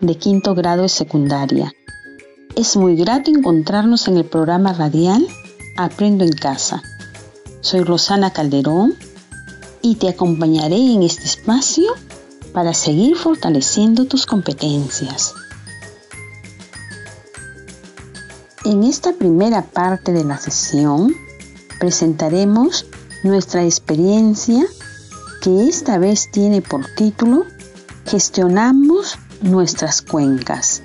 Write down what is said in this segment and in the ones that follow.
de quinto grado de secundaria. Es muy grato encontrarnos en el programa radial Aprendo en casa. Soy Rosana Calderón y te acompañaré en este espacio para seguir fortaleciendo tus competencias. En esta primera parte de la sesión presentaremos nuestra experiencia que esta vez tiene por título Gestionamos nuestras cuencas.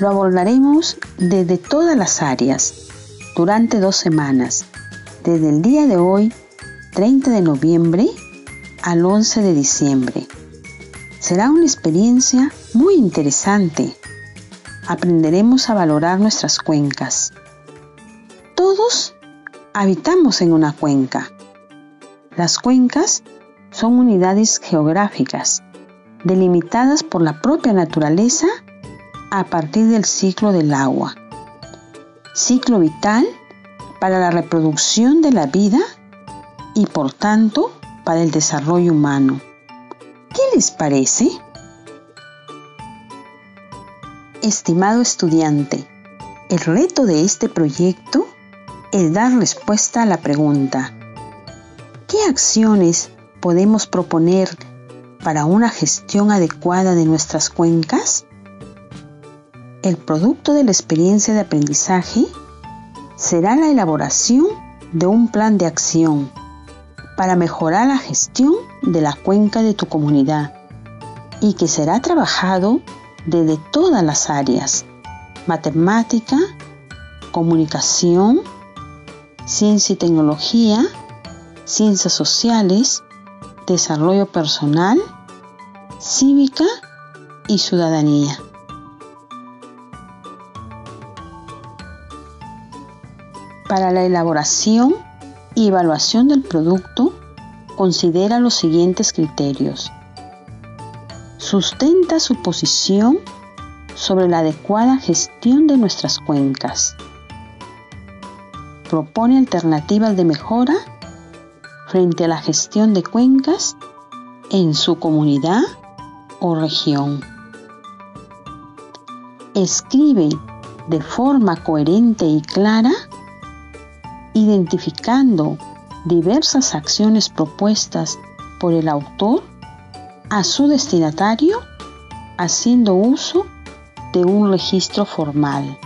Lo abordaremos desde todas las áreas durante dos semanas, desde el día de hoy, 30 de noviembre, al 11 de diciembre. Será una experiencia muy interesante. Aprenderemos a valorar nuestras cuencas. Todos habitamos en una cuenca. Las cuencas son unidades geográficas delimitadas por la propia naturaleza a partir del ciclo del agua. Ciclo vital para la reproducción de la vida y por tanto para el desarrollo humano. ¿Qué les parece? Estimado estudiante, el reto de este proyecto es dar respuesta a la pregunta, ¿qué acciones podemos proponer para una gestión adecuada de nuestras cuencas? El producto de la experiencia de aprendizaje será la elaboración de un plan de acción para mejorar la gestión de la cuenca de tu comunidad y que será trabajado desde todas las áreas, matemática, comunicación, ciencia y tecnología, ciencias sociales, desarrollo personal, cívica y ciudadanía. Para la elaboración y evaluación del producto, considera los siguientes criterios. Sustenta su posición sobre la adecuada gestión de nuestras cuencas. Propone alternativas de mejora frente a la gestión de cuencas en su comunidad o región. Escribe de forma coherente y clara, identificando diversas acciones propuestas por el autor a su destinatario, haciendo uso de un registro formal.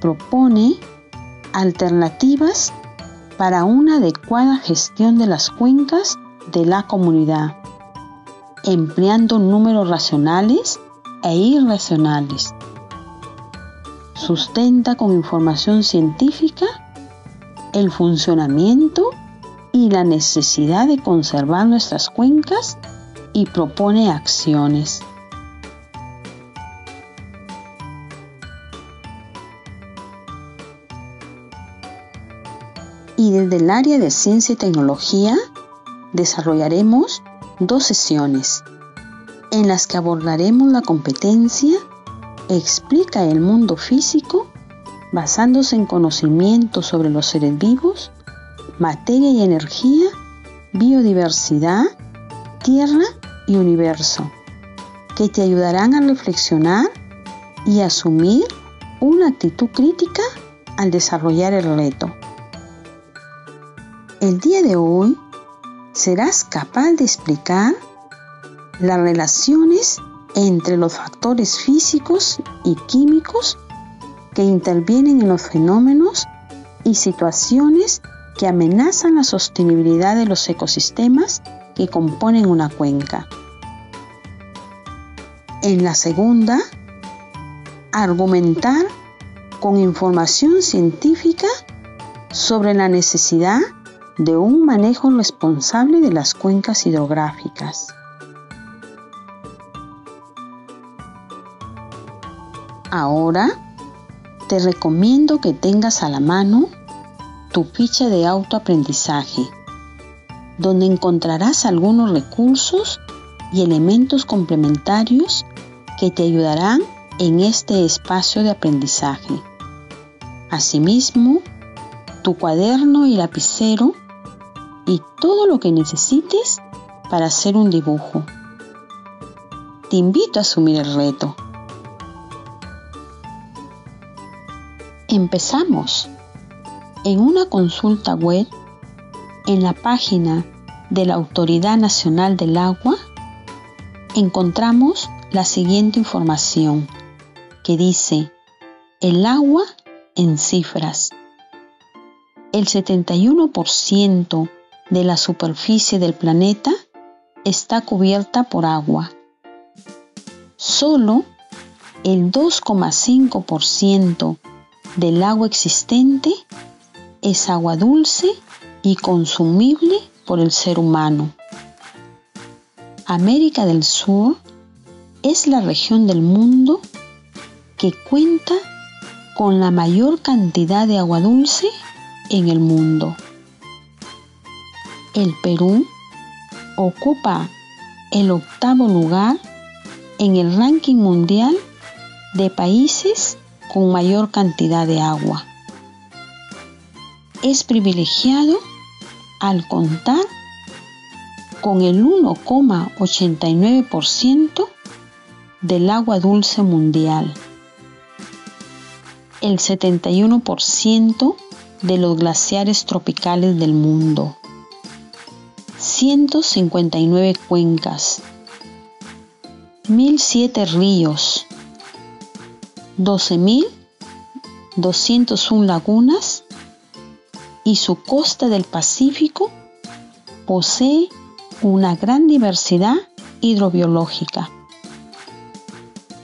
Propone alternativas para una adecuada gestión de las cuencas de la comunidad, empleando números racionales e irracionales. Sustenta con información científica el funcionamiento y la necesidad de conservar nuestras cuencas y propone acciones. Y desde el área de ciencia y tecnología desarrollaremos dos sesiones en las que abordaremos la competencia Explica el mundo físico basándose en conocimientos sobre los seres vivos, materia y energía, biodiversidad, tierra y universo, que te ayudarán a reflexionar y asumir una actitud crítica al desarrollar el reto. El día de hoy serás capaz de explicar las relaciones entre los factores físicos y químicos que intervienen en los fenómenos y situaciones que amenazan la sostenibilidad de los ecosistemas que componen una cuenca. En la segunda, argumentar con información científica sobre la necesidad de un manejo responsable de las cuencas hidrográficas. Ahora te recomiendo que tengas a la mano tu ficha de autoaprendizaje, donde encontrarás algunos recursos y elementos complementarios que te ayudarán en este espacio de aprendizaje. Asimismo, tu cuaderno y lapicero y todo lo que necesites para hacer un dibujo. Te invito a asumir el reto. Empezamos. En una consulta web, en la página de la Autoridad Nacional del Agua, encontramos la siguiente información que dice el agua en cifras. El 71% de la superficie del planeta está cubierta por agua. Solo el 2,5% del agua existente es agua dulce y consumible por el ser humano. América del Sur es la región del mundo que cuenta con la mayor cantidad de agua dulce en el mundo. El Perú ocupa el octavo lugar en el ranking mundial de países con mayor cantidad de agua. Es privilegiado al contar con el 1,89% del agua dulce mundial, el 71% de los glaciares tropicales del mundo, 159 cuencas, 1007 ríos, 12.201 lagunas y su costa del Pacífico posee una gran diversidad hidrobiológica.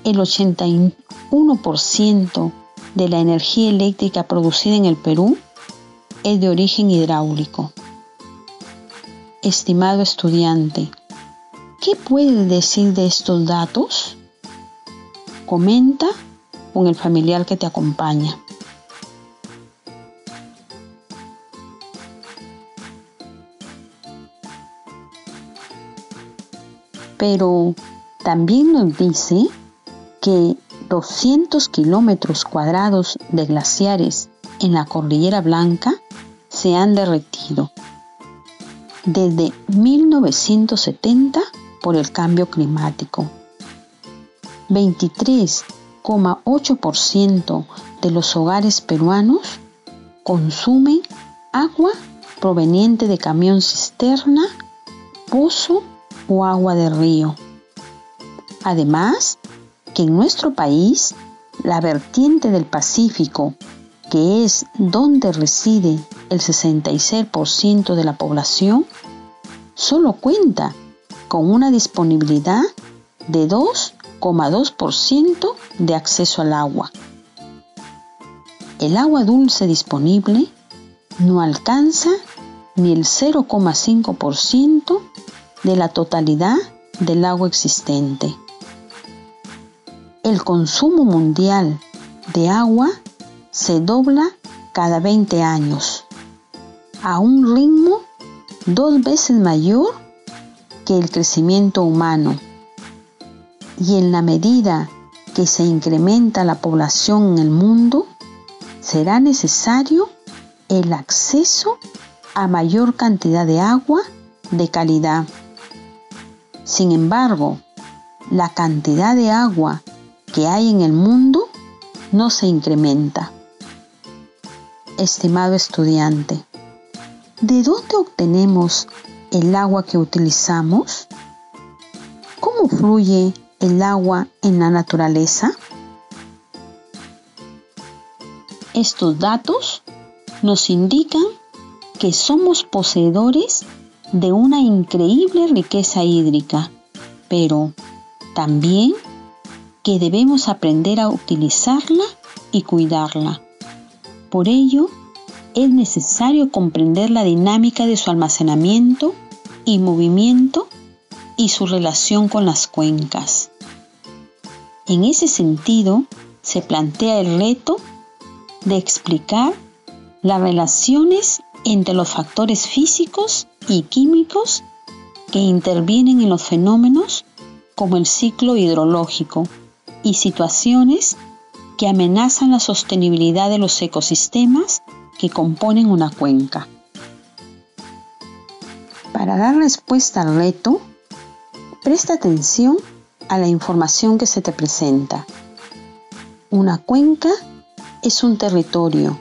El 81% de la energía eléctrica producida en el Perú es de origen hidráulico. Estimado estudiante, ¿qué puedes decir de estos datos? Comenta con el familiar que te acompaña. Pero también nos dice que 200 kilómetros cuadrados de glaciares en la Cordillera Blanca se han derretido desde 1970 por el cambio climático. 23,8% de los hogares peruanos consumen agua proveniente de camión cisterna, pozo o agua de río. Además, que en nuestro país, la vertiente del Pacífico, que es donde reside el 66% de la población, solo cuenta con una disponibilidad de 2,2% de acceso al agua. El agua dulce disponible no alcanza ni el 0,5% de la totalidad del agua existente. El consumo mundial de agua se dobla cada 20 años a un ritmo dos veces mayor que el crecimiento humano. Y en la medida que se incrementa la población en el mundo, será necesario el acceso a mayor cantidad de agua de calidad. Sin embargo, la cantidad de agua que hay en el mundo no se incrementa. Estimado estudiante, ¿de dónde obtenemos el agua que utilizamos? ¿Cómo fluye el agua en la naturaleza? Estos datos nos indican que somos poseedores de una increíble riqueza hídrica, pero también que debemos aprender a utilizarla y cuidarla. Por ello, es necesario comprender la dinámica de su almacenamiento y movimiento y su relación con las cuencas. En ese sentido, se plantea el reto de explicar las relaciones entre los factores físicos y químicos que intervienen en los fenómenos como el ciclo hidrológico y situaciones que amenazan la sostenibilidad de los ecosistemas que componen una cuenca. Para dar respuesta al reto, presta atención a la información que se te presenta. Una cuenca es un territorio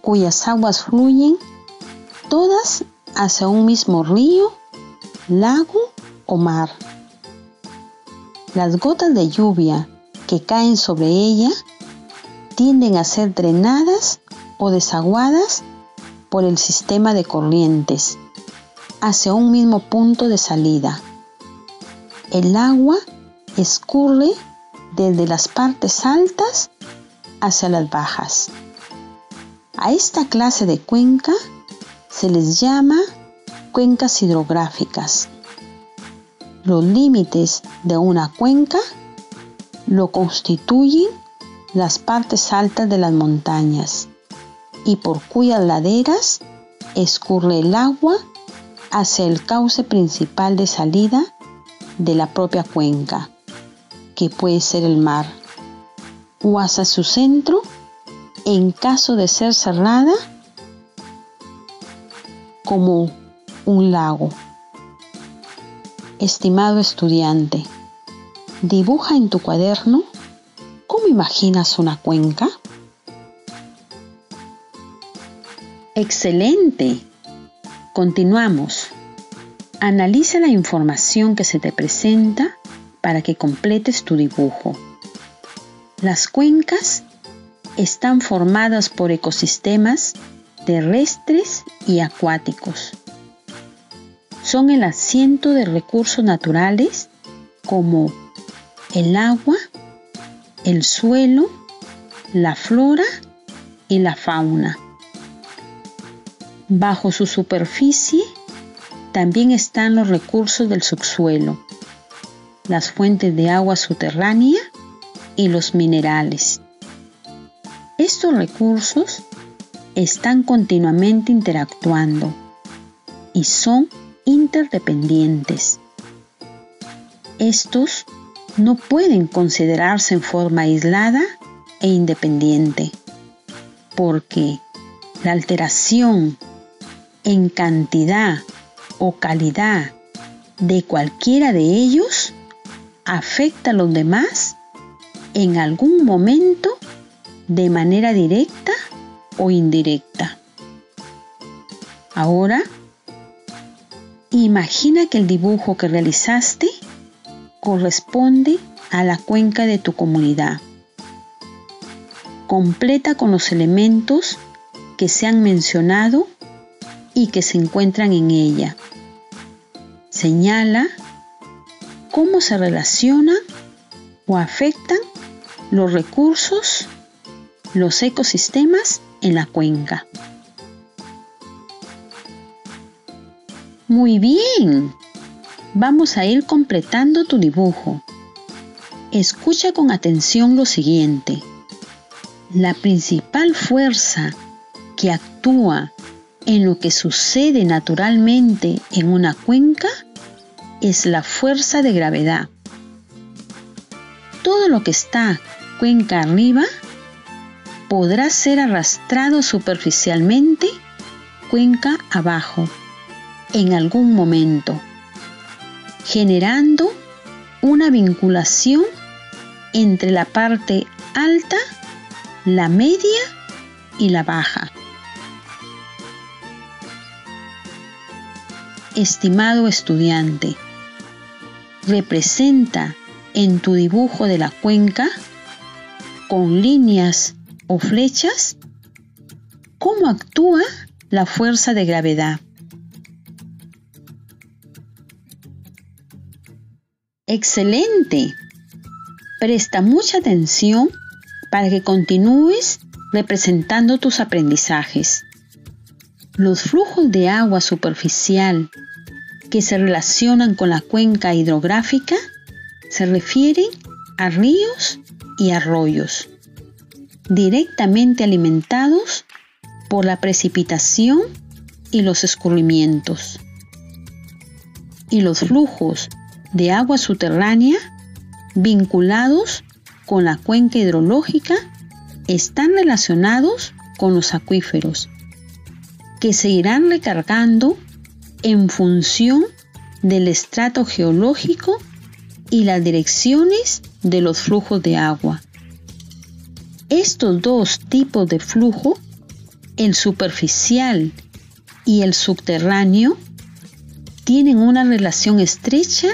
cuyas aguas fluyen todas hacia un mismo río, lago o mar. Las gotas de lluvia que caen sobre ella tienden a ser drenadas o desaguadas por el sistema de corrientes hacia un mismo punto de salida. El agua escurre desde las partes altas hacia las bajas. A esta clase de cuenca se les llama cuencas hidrográficas. Los límites de una cuenca lo constituyen las partes altas de las montañas y por cuyas laderas escurre el agua hacia el cauce principal de salida de la propia cuenca, que puede ser el mar, o hacia su centro en caso de ser cerrada como un lago. Estimado estudiante, Dibuja en tu cuaderno cómo imaginas una cuenca. Excelente. Continuamos. Analiza la información que se te presenta para que completes tu dibujo. Las cuencas están formadas por ecosistemas terrestres y acuáticos. Son el asiento de recursos naturales como el agua, el suelo, la flora y la fauna. Bajo su superficie también están los recursos del subsuelo, las fuentes de agua subterránea y los minerales. Estos recursos están continuamente interactuando y son interdependientes. Estos no pueden considerarse en forma aislada e independiente, porque la alteración en cantidad o calidad de cualquiera de ellos afecta a los demás en algún momento de manera directa o indirecta. Ahora, imagina que el dibujo que realizaste corresponde a la cuenca de tu comunidad. Completa con los elementos que se han mencionado y que se encuentran en ella. Señala cómo se relacionan o afectan los recursos, los ecosistemas en la cuenca. Muy bien, Vamos a ir completando tu dibujo. Escucha con atención lo siguiente. La principal fuerza que actúa en lo que sucede naturalmente en una cuenca es la fuerza de gravedad. Todo lo que está cuenca arriba podrá ser arrastrado superficialmente cuenca abajo en algún momento generando una vinculación entre la parte alta, la media y la baja. Estimado estudiante, representa en tu dibujo de la cuenca con líneas o flechas cómo actúa la fuerza de gravedad. Excelente. Presta mucha atención para que continúes representando tus aprendizajes. Los flujos de agua superficial que se relacionan con la cuenca hidrográfica se refieren a ríos y arroyos, directamente alimentados por la precipitación y los escurrimientos. Y los flujos de agua subterránea vinculados con la cuenca hidrológica están relacionados con los acuíferos, que se irán recargando en función del estrato geológico y las direcciones de los flujos de agua. Estos dos tipos de flujo, el superficial y el subterráneo, tienen una relación estrecha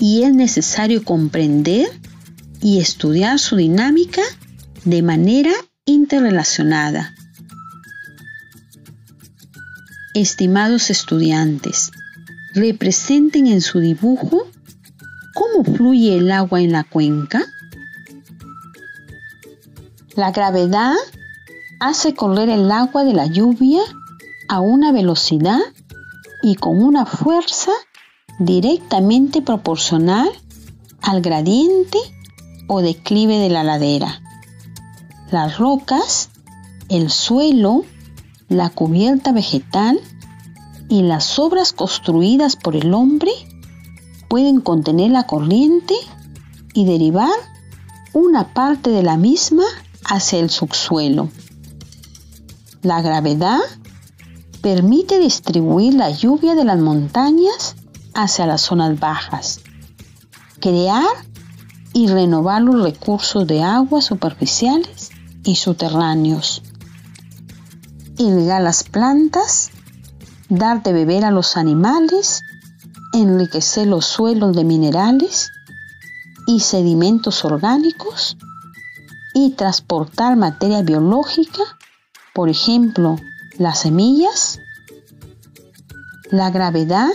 y es necesario comprender y estudiar su dinámica de manera interrelacionada. Estimados estudiantes, representen en su dibujo cómo fluye el agua en la cuenca. La gravedad hace correr el agua de la lluvia a una velocidad y con una fuerza directamente proporcional al gradiente o declive de la ladera. Las rocas, el suelo, la cubierta vegetal y las obras construidas por el hombre pueden contener la corriente y derivar una parte de la misma hacia el subsuelo. La gravedad permite distribuir la lluvia de las montañas hacia las zonas bajas, crear y renovar los recursos de agua superficiales y subterráneos, irrigar las plantas, dar de beber a los animales, enriquecer los suelos de minerales y sedimentos orgánicos y transportar materia biológica, por ejemplo, las semillas. La gravedad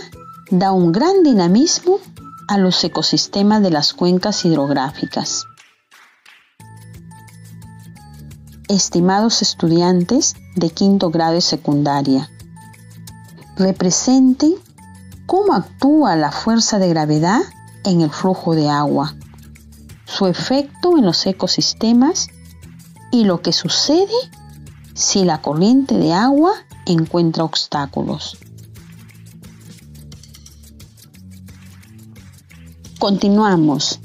da un gran dinamismo a los ecosistemas de las cuencas hidrográficas. Estimados estudiantes de quinto grado y secundaria, representen cómo actúa la fuerza de gravedad en el flujo de agua, su efecto en los ecosistemas y lo que sucede si la corriente de agua encuentra obstáculos. Continuamos.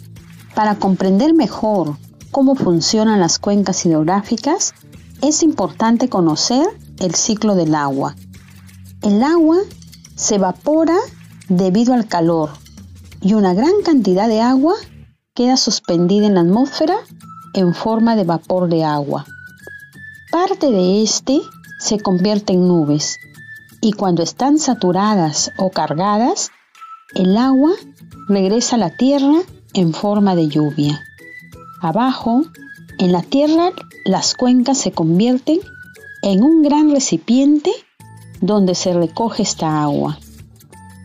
Para comprender mejor cómo funcionan las cuencas hidrográficas, es importante conocer el ciclo del agua. El agua se evapora debido al calor y una gran cantidad de agua queda suspendida en la atmósfera en forma de vapor de agua. Parte de este se convierte en nubes y cuando están saturadas o cargadas, el agua regresa a la tierra en forma de lluvia. Abajo, en la tierra, las cuencas se convierten en un gran recipiente donde se recoge esta agua.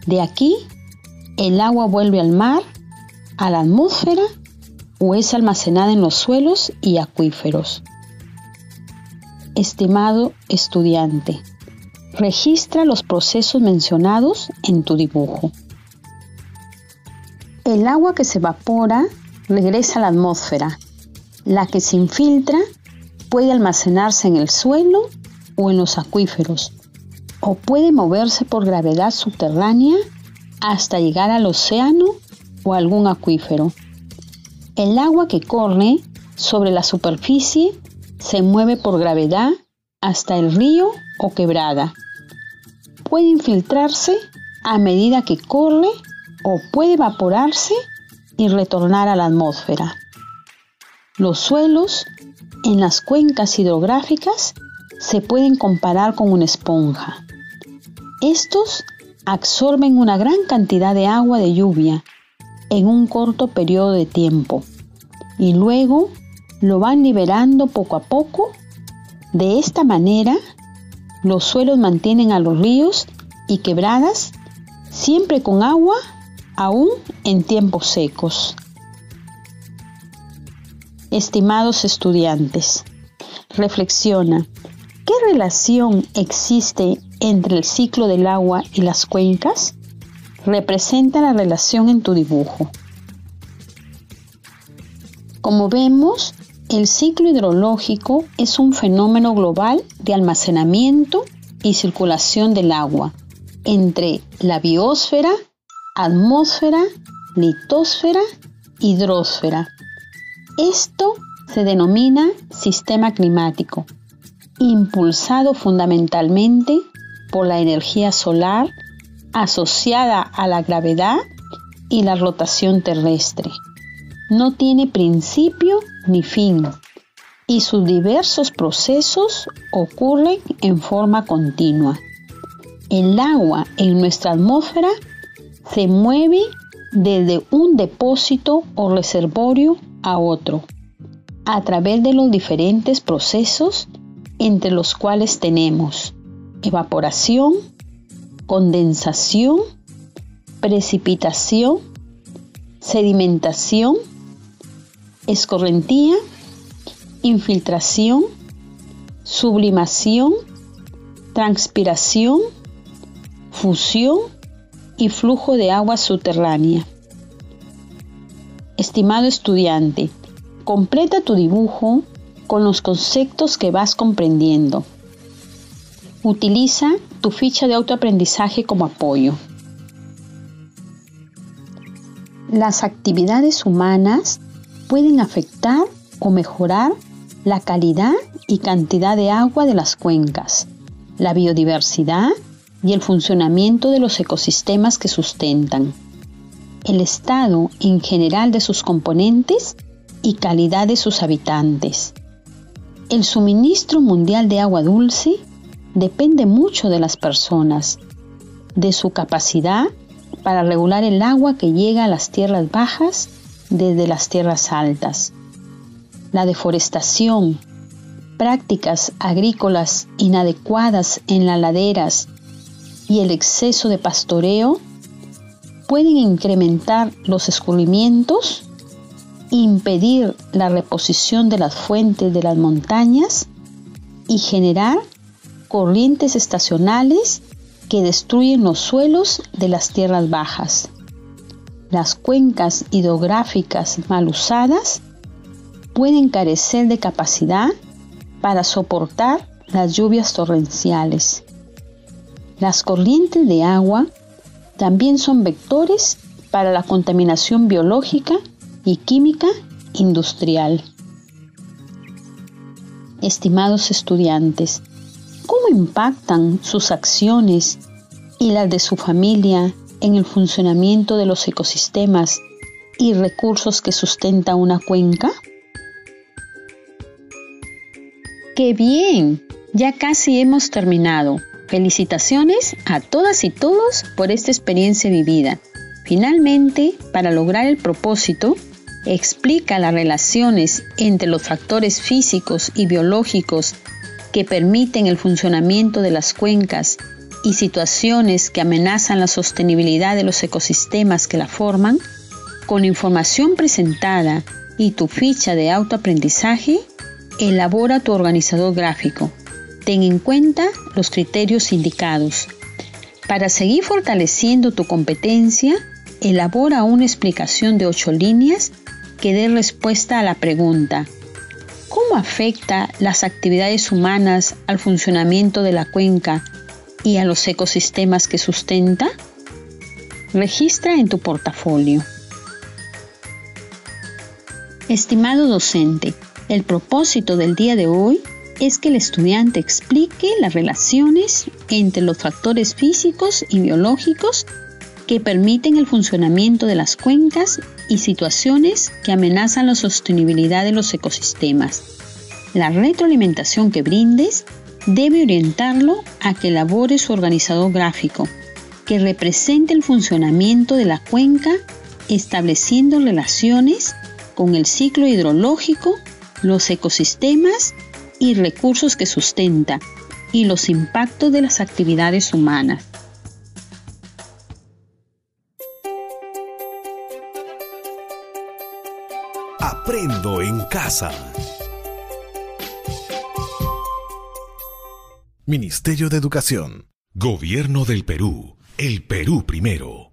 De aquí, el agua vuelve al mar, a la atmósfera o es almacenada en los suelos y acuíferos. Estimado estudiante, registra los procesos mencionados en tu dibujo. El agua que se evapora regresa a la atmósfera. La que se infiltra puede almacenarse en el suelo o en los acuíferos, o puede moverse por gravedad subterránea hasta llegar al océano o algún acuífero. El agua que corre sobre la superficie se mueve por gravedad hasta el río o quebrada. Puede infiltrarse a medida que corre o puede evaporarse y retornar a la atmósfera. Los suelos en las cuencas hidrográficas se pueden comparar con una esponja. Estos absorben una gran cantidad de agua de lluvia en un corto periodo de tiempo y luego lo van liberando poco a poco. De esta manera, los suelos mantienen a los ríos y quebradas siempre con agua aún en tiempos secos. Estimados estudiantes, reflexiona, ¿qué relación existe entre el ciclo del agua y las cuencas? Representa la relación en tu dibujo. Como vemos, el ciclo hidrológico es un fenómeno global de almacenamiento y circulación del agua entre la biosfera, atmósfera, litosfera, hidrosfera. Esto se denomina sistema climático, impulsado fundamentalmente por la energía solar asociada a la gravedad y la rotación terrestre. No tiene principio ni fin y sus diversos procesos ocurren en forma continua. El agua en nuestra atmósfera se mueve desde un depósito o reservorio a otro, a través de los diferentes procesos entre los cuales tenemos evaporación, condensación, precipitación, sedimentación, escorrentía, infiltración, sublimación, transpiración, fusión y flujo de agua subterránea. Estimado estudiante, completa tu dibujo con los conceptos que vas comprendiendo. Utiliza tu ficha de autoaprendizaje como apoyo. Las actividades humanas pueden afectar o mejorar la calidad y cantidad de agua de las cuencas, la biodiversidad y el funcionamiento de los ecosistemas que sustentan, el estado en general de sus componentes y calidad de sus habitantes. El suministro mundial de agua dulce depende mucho de las personas, de su capacidad para regular el agua que llega a las tierras bajas desde las tierras altas. La deforestación, prácticas agrícolas inadecuadas en las laderas y el exceso de pastoreo pueden incrementar los escurrimientos, impedir la reposición de las fuentes de las montañas y generar corrientes estacionales que destruyen los suelos de las tierras bajas. Las cuencas hidrográficas mal usadas pueden carecer de capacidad para soportar las lluvias torrenciales. Las corrientes de agua también son vectores para la contaminación biológica y química industrial. Estimados estudiantes, ¿cómo impactan sus acciones y las de su familia en el funcionamiento de los ecosistemas y recursos que sustenta una cuenca? ¡Qué bien! Ya casi hemos terminado. Felicitaciones a todas y todos por esta experiencia vivida. Finalmente, para lograr el propósito, explica las relaciones entre los factores físicos y biológicos que permiten el funcionamiento de las cuencas y situaciones que amenazan la sostenibilidad de los ecosistemas que la forman, con información presentada y tu ficha de autoaprendizaje, elabora tu organizador gráfico ten en cuenta los criterios indicados. Para seguir fortaleciendo tu competencia, elabora una explicación de ocho líneas que dé respuesta a la pregunta ¿Cómo afecta las actividades humanas al funcionamiento de la cuenca y a los ecosistemas que sustenta? Registra en tu portafolio. Estimado docente, el propósito del día de hoy es que el estudiante explique las relaciones entre los factores físicos y biológicos que permiten el funcionamiento de las cuencas y situaciones que amenazan la sostenibilidad de los ecosistemas. La retroalimentación que brindes debe orientarlo a que elabore su organizador gráfico, que represente el funcionamiento de la cuenca estableciendo relaciones con el ciclo hidrológico, los ecosistemas y recursos que sustenta y los impactos de las actividades humanas. Aprendo en casa. Ministerio de Educación. Gobierno del Perú. El Perú primero.